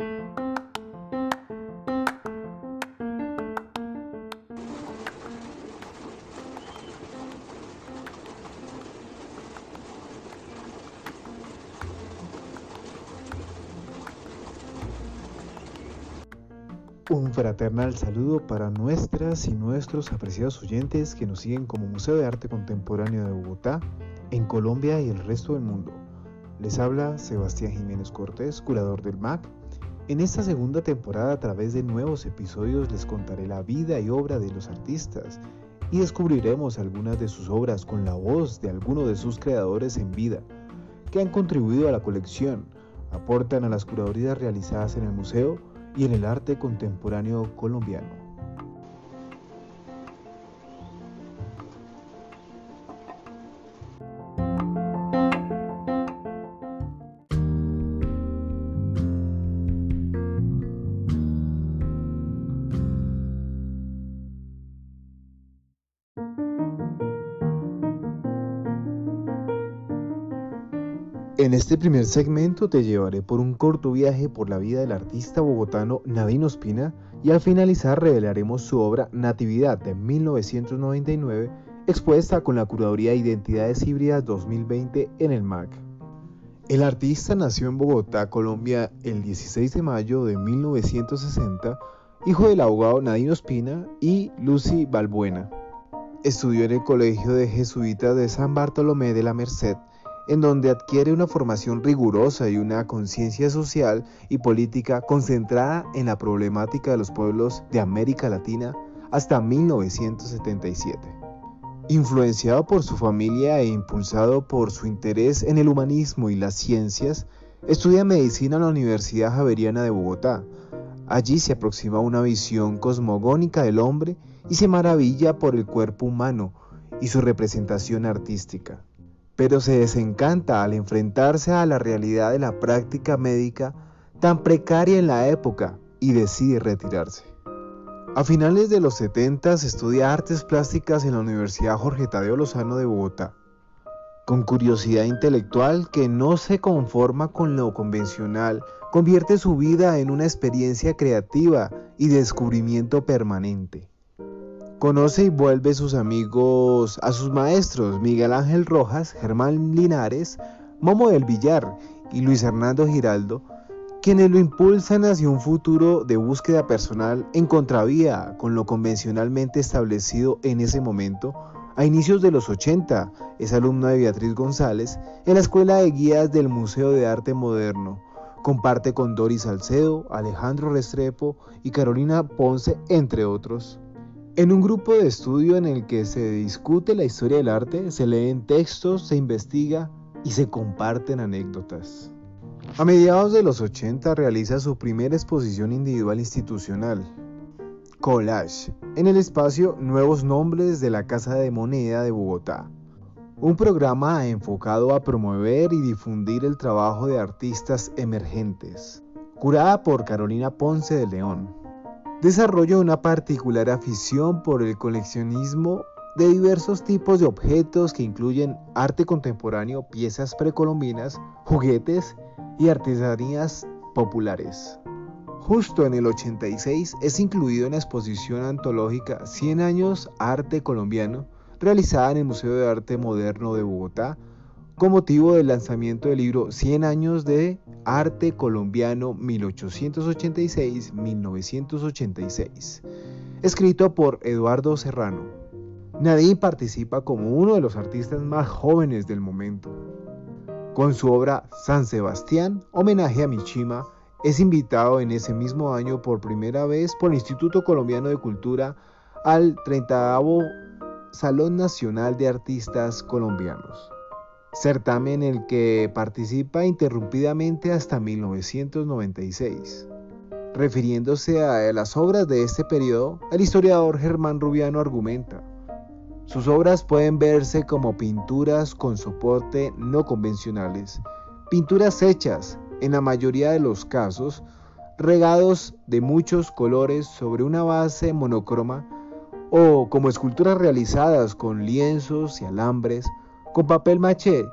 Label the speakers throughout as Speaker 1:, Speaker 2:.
Speaker 1: Un fraternal saludo para nuestras y nuestros apreciados oyentes que nos siguen como Museo de Arte Contemporáneo de Bogotá, en Colombia y el resto del mundo. Les habla Sebastián Jiménez Cortés, curador del MAC. En esta segunda temporada a través de nuevos episodios les contaré la vida y obra de los artistas y descubriremos algunas de sus obras con la voz de algunos de sus creadores en vida, que han contribuido a la colección, aportan a las curadurías realizadas en el museo y en el arte contemporáneo colombiano. En este primer segmento te llevaré por un corto viaje por la vida del artista bogotano Nadine Ospina y al finalizar revelaremos su obra Natividad de 1999 expuesta con la Curaduría de Identidades Híbridas 2020 en el MAC. El artista nació en Bogotá, Colombia, el 16 de mayo de 1960, hijo del abogado Nadine Ospina y Lucy Balbuena. Estudió en el Colegio de Jesuitas de San Bartolomé de la Merced en donde adquiere una formación rigurosa y una conciencia social y política concentrada en la problemática de los pueblos de América Latina hasta 1977. Influenciado por su familia e impulsado por su interés en el humanismo y las ciencias, estudia medicina en la Universidad Javeriana de Bogotá. Allí se aproxima una visión cosmogónica del hombre y se maravilla por el cuerpo humano y su representación artística pero se desencanta al enfrentarse a la realidad de la práctica médica tan precaria en la época y decide retirarse. A finales de los 70 estudia artes plásticas en la Universidad Jorge Tadeo Lozano de Bogotá. Con curiosidad intelectual que no se conforma con lo convencional, convierte su vida en una experiencia creativa y descubrimiento permanente. Conoce y vuelve sus amigos a sus maestros Miguel Ángel Rojas, Germán Linares, Momo del Villar y Luis Hernando Giraldo, quienes lo impulsan hacia un futuro de búsqueda personal en contravía con lo convencionalmente establecido en ese momento. A inicios de los 80 es alumno de Beatriz González en la Escuela de Guías del Museo de Arte Moderno. Comparte con Doris Salcedo, Alejandro Restrepo y Carolina Ponce, entre otros. En un grupo de estudio en el que se discute la historia del arte, se leen textos, se investiga y se comparten anécdotas. A mediados de los 80 realiza su primera exposición individual institucional, Collage, en el espacio Nuevos Nombres de la Casa de Moneda de Bogotá, un programa enfocado a promover y difundir el trabajo de artistas emergentes, curada por Carolina Ponce de León. Desarrolla una particular afición por el coleccionismo de diversos tipos de objetos que incluyen arte contemporáneo, piezas precolombinas, juguetes y artesanías populares. Justo en el 86 es incluido en la exposición antológica 100 años arte colombiano realizada en el Museo de Arte Moderno de Bogotá con motivo del lanzamiento del libro 100 años de arte colombiano 1886-1986, escrito por Eduardo Serrano. Nadine participa como uno de los artistas más jóvenes del momento. Con su obra San Sebastián, homenaje a Michima, es invitado en ese mismo año por primera vez por el Instituto Colombiano de Cultura al 30 Salón Nacional de Artistas Colombianos certamen en el que participa interrumpidamente hasta 1996. Refiriéndose a las obras de este periodo, el historiador Germán Rubiano argumenta, sus obras pueden verse como pinturas con soporte no convencionales, pinturas hechas, en la mayoría de los casos, regados de muchos colores sobre una base monocroma o como esculturas realizadas con lienzos y alambres con papel maché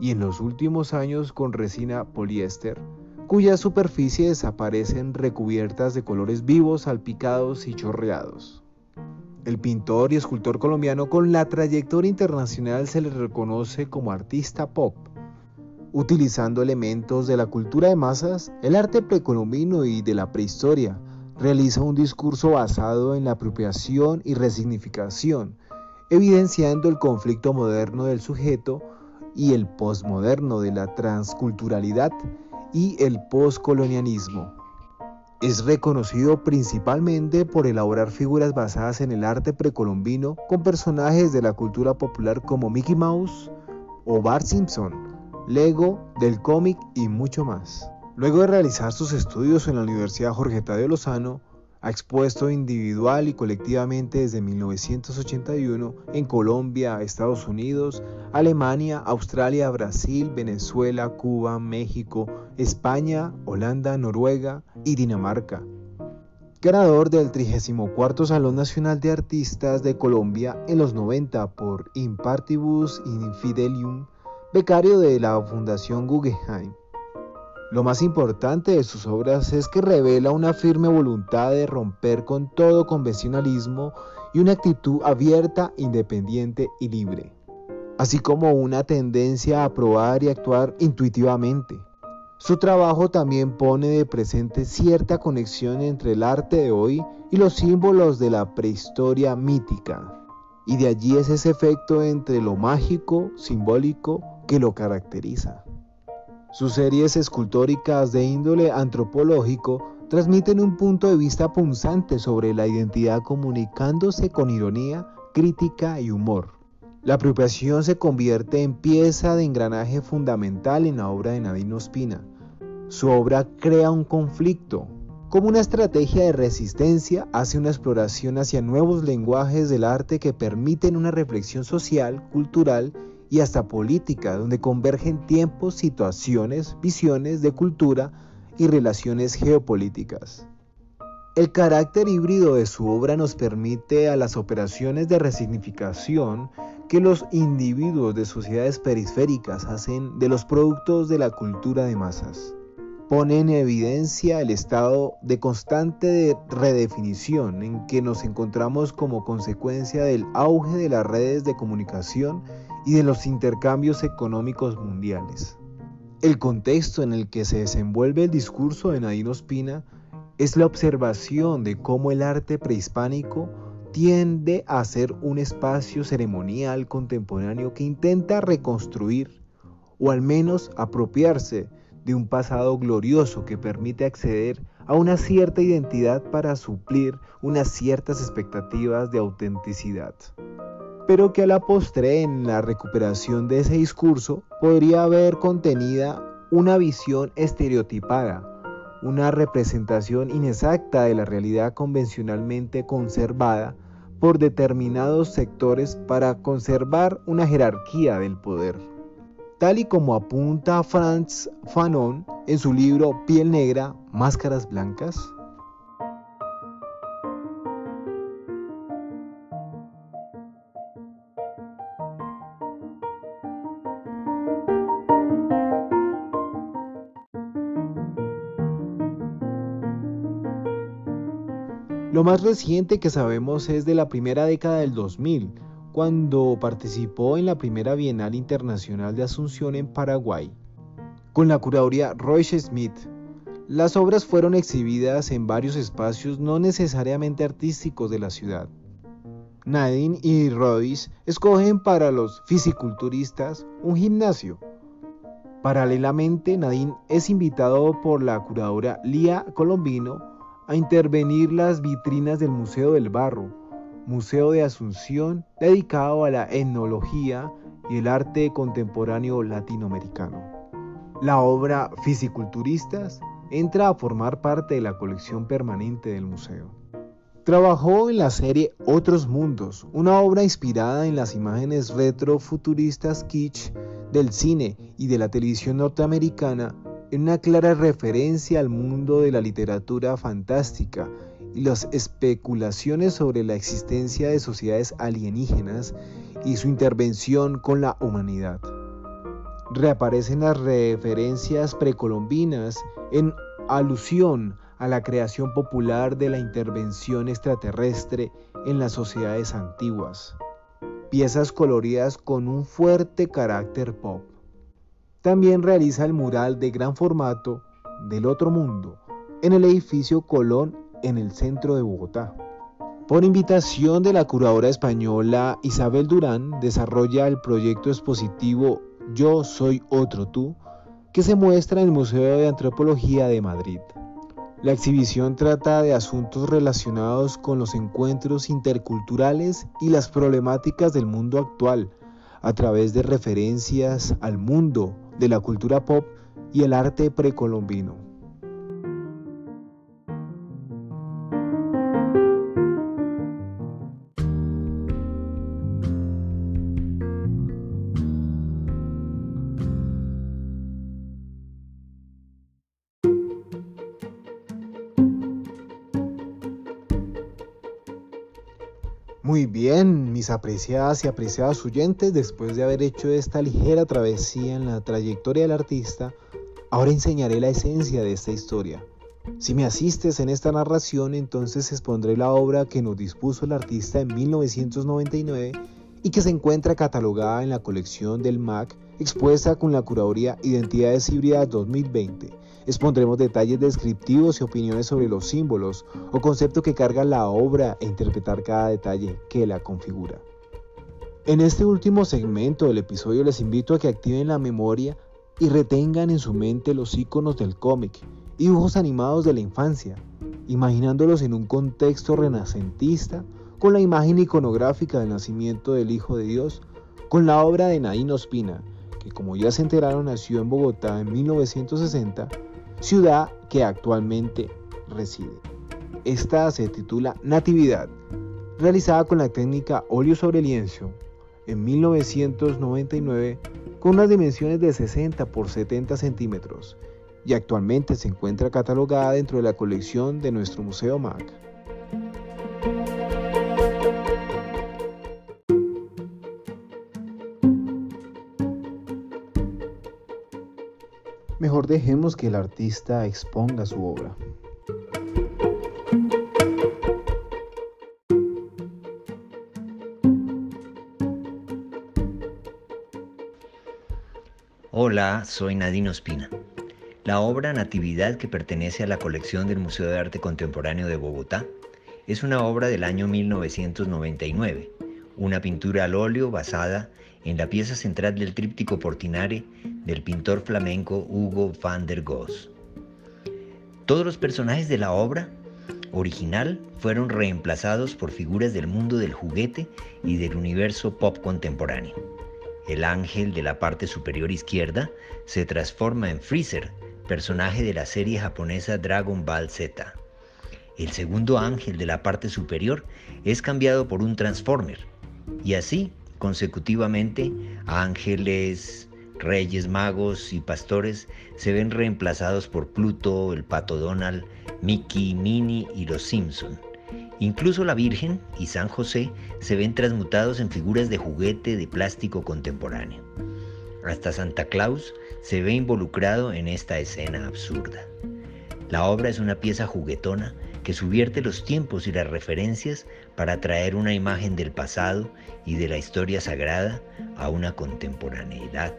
Speaker 1: y en los últimos años con resina poliéster, cuyas superficies aparecen recubiertas de colores vivos, salpicados y chorreados. El pintor y escultor colombiano con la trayectoria internacional se le reconoce como artista pop. Utilizando elementos de la cultura de masas, el arte precolombino y de la prehistoria, realiza un discurso basado en la apropiación y resignificación, evidenciando el conflicto moderno del sujeto y el posmoderno de la transculturalidad y el poscolonialismo. Es reconocido principalmente por elaborar figuras basadas en el arte precolombino con personajes de la cultura popular como Mickey Mouse o Bart Simpson, Lego, del cómic y mucho más. Luego de realizar sus estudios en la Universidad Jorge Tadeo Lozano, ha expuesto individual y colectivamente desde 1981 en Colombia, Estados Unidos, Alemania, Australia, Brasil, Venezuela, Cuba, México, España, Holanda, Noruega y Dinamarca. Ganador del 34 Salón Nacional de Artistas de Colombia en los 90 por Impartibus Infidelium, becario de la Fundación Guggenheim. Lo más importante de sus obras es que revela una firme voluntad de romper con todo convencionalismo y una actitud abierta, independiente y libre, así como una tendencia a probar y actuar intuitivamente. Su trabajo también pone de presente cierta conexión entre el arte de hoy y los símbolos de la prehistoria mítica, y de allí es ese efecto entre lo mágico, simbólico, que lo caracteriza. Sus series escultóricas de índole antropológico transmiten un punto de vista punzante sobre la identidad comunicándose con ironía, crítica y humor. La apropiación se convierte en pieza de engranaje fundamental en la obra de Nadine Ospina. Su obra crea un conflicto. Como una estrategia de resistencia, hace una exploración hacia nuevos lenguajes del arte que permiten una reflexión social, cultural y hasta política, donde convergen tiempos, situaciones, visiones de cultura y relaciones geopolíticas. El carácter híbrido de su obra nos permite a las operaciones de resignificación que los individuos de sociedades periféricas hacen de los productos de la cultura de masas. Pone en evidencia el estado de constante redefinición en que nos encontramos como consecuencia del auge de las redes de comunicación y de los intercambios económicos mundiales. El contexto en el que se desenvuelve el discurso de Nadine Ospina es la observación de cómo el arte prehispánico tiende a ser un espacio ceremonial contemporáneo que intenta reconstruir o al menos apropiarse de un pasado glorioso que permite acceder a una cierta identidad para suplir unas ciertas expectativas de autenticidad pero que a la postre en la recuperación de ese discurso podría haber contenida una visión estereotipada, una representación inexacta de la realidad convencionalmente conservada por determinados sectores para conservar una jerarquía del poder. Tal y como apunta Franz Fanon en su libro Piel Negra, Máscaras Blancas, Lo más reciente que sabemos es de la primera década del 2000, cuando participó en la primera Bienal Internacional de Asunción en Paraguay. Con la curaduría Royce Smith, las obras fueron exhibidas en varios espacios no necesariamente artísticos de la ciudad. Nadine y Royce escogen para los fisiculturistas un gimnasio. Paralelamente, Nadine es invitado por la curadora Lía Colombino a intervenir las vitrinas del Museo del Barro, Museo de Asunción dedicado a la etnología y el arte contemporáneo latinoamericano. La obra Fisiculturistas entra a formar parte de la colección permanente del museo. Trabajó en la serie Otros Mundos, una obra inspirada en las imágenes retrofuturistas kitsch del cine y de la televisión norteamericana en una clara referencia al mundo de la literatura fantástica y las especulaciones sobre la existencia de sociedades alienígenas y su intervención con la humanidad. Reaparecen las referencias precolombinas en alusión a la creación popular de la intervención extraterrestre en las sociedades antiguas. Piezas coloridas con un fuerte carácter pop. También realiza el mural de gran formato del otro mundo en el edificio Colón en el centro de Bogotá. Por invitación de la curadora española Isabel Durán, desarrolla el proyecto expositivo Yo Soy Otro Tú, que se muestra en el Museo de Antropología de Madrid. La exhibición trata de asuntos relacionados con los encuentros interculturales y las problemáticas del mundo actual, a través de referencias al mundo de la cultura pop y el arte precolombino. Mis apreciadas y apreciados oyentes, después de haber hecho esta ligera travesía en la trayectoria del artista, ahora enseñaré la esencia de esta historia. Si me asistes en esta narración, entonces expondré la obra que nos dispuso el artista en 1999 y que se encuentra catalogada en la colección del MAC, expuesta con la curaduría Identidades Híbridas 2020 Expondremos detalles descriptivos y opiniones sobre los símbolos o conceptos que carga la obra e interpretar cada detalle que la configura. En este último segmento del episodio les invito a que activen la memoria y retengan en su mente los iconos del cómic y dibujos animados de la infancia, imaginándolos en un contexto renacentista con la imagen iconográfica del nacimiento del Hijo de Dios, con la obra de Naín Ospina, que como ya se enteraron nació en Bogotá en 1960 ciudad que actualmente reside. Esta se titula Natividad, realizada con la técnica óleo sobre lienzo en 1999 con unas dimensiones de 60 por 70 centímetros y actualmente se encuentra catalogada dentro de la colección de nuestro Museo MAC. Dejemos que el artista exponga su obra.
Speaker 2: Hola, soy Nadine Ospina. La obra Natividad, que pertenece a la colección del Museo de Arte Contemporáneo de Bogotá, es una obra del año 1999, una pintura al óleo basada en la pieza central del tríptico Portinare del pintor flamenco Hugo van der Goes. Todos los personajes de la obra original fueron reemplazados por figuras del mundo del juguete y del universo pop contemporáneo. El ángel de la parte superior izquierda se transforma en Freezer, personaje de la serie japonesa Dragon Ball Z. El segundo ángel de la parte superior es cambiado por un Transformer, y así consecutivamente ángeles, reyes, magos y pastores se ven reemplazados por Pluto, el pato Donald, Mickey, Minnie y los Simpson. Incluso la Virgen y San José se ven transmutados en figuras de juguete de plástico contemporáneo. Hasta Santa Claus se ve involucrado en esta escena absurda. La obra es una pieza juguetona que subierte los tiempos y las referencias para traer una imagen del pasado y de la historia sagrada a una contemporaneidad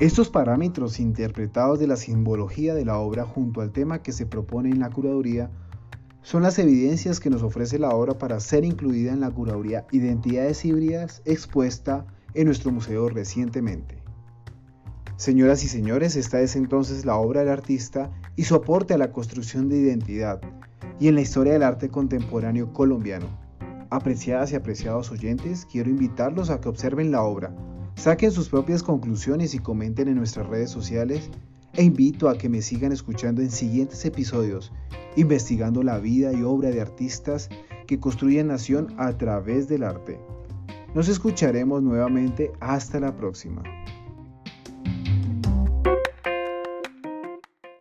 Speaker 1: Estos parámetros interpretados de la simbología de la obra junto al tema que se propone en la curaduría son las evidencias que nos ofrece la obra para ser incluida en la curaduría Identidades Híbridas expuesta en nuestro museo recientemente. Señoras y señores, esta es entonces la obra del artista y su aporte a la construcción de identidad y en la historia del arte contemporáneo colombiano. Apreciadas y apreciados oyentes, quiero invitarlos a que observen la obra, saquen sus propias conclusiones y comenten en nuestras redes sociales e invito a que me sigan escuchando en siguientes episodios, investigando la vida y obra de artistas que construyen nación a través del arte. Nos escucharemos nuevamente hasta la próxima.